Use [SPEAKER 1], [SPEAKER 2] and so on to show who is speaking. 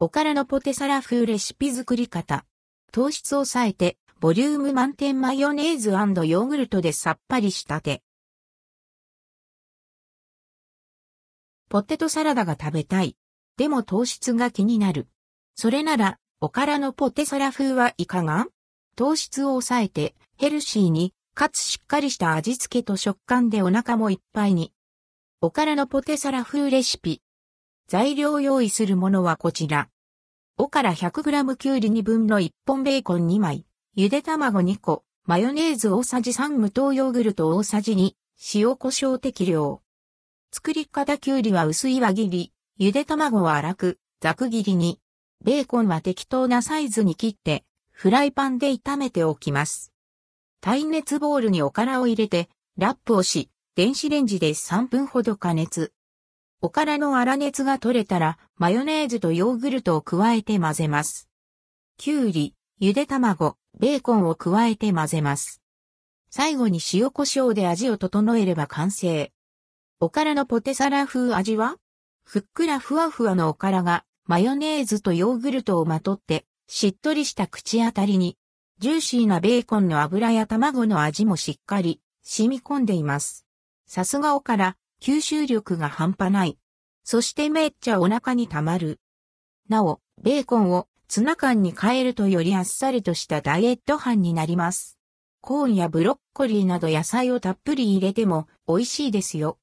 [SPEAKER 1] おからのポテサラ風レシピ作り方。糖質を抑えて、ボリューム満点マヨネーズヨーグルトでさっぱりしたて。ポテトサラダが食べたい。でも糖質が気になる。それなら、おからのポテサラ風はいかが？糖質を抑えて、ヘルシーに、かつしっかりした味付けと食感でお腹もいっぱいに。おからのポテサラ風レシピ。材料用意するものはこちら。おから 100g きゅうり2分の1本ベーコン2枚、ゆで卵2個、マヨネーズ大さじ3無糖ヨーグルト大さじ2、塩胡椒適量。作り方きゅうりは薄い輪切り、ゆで卵は粗く、ざく切りに。ベーコンは適当なサイズに切って、フライパンで炒めておきます。耐熱ボウルにおからを入れて、ラップをし、電子レンジで3分ほど加熱。おからの粗熱が取れたら、マヨネーズとヨーグルトを加えて混ぜます。きゅうり、ゆで卵、ベーコンを加えて混ぜます。最後に塩胡椒で味を整えれば完成。おからのポテサラ風味は？ふっくらふわふわのおからがマヨネーズとヨーグルトをまとってしっとりした口当たりにジューシーなベーコンの油や卵の味もしっかり染み込んでいます。さすがおから吸収力が半端ない。そしてめっちゃお腹に溜まる。なお、ベーコンをツナ缶に変えるとよりあっさりとしたダイエット飯になります。コーンやブロッコリーなど野菜をたっぷり入れても美味しいですよ。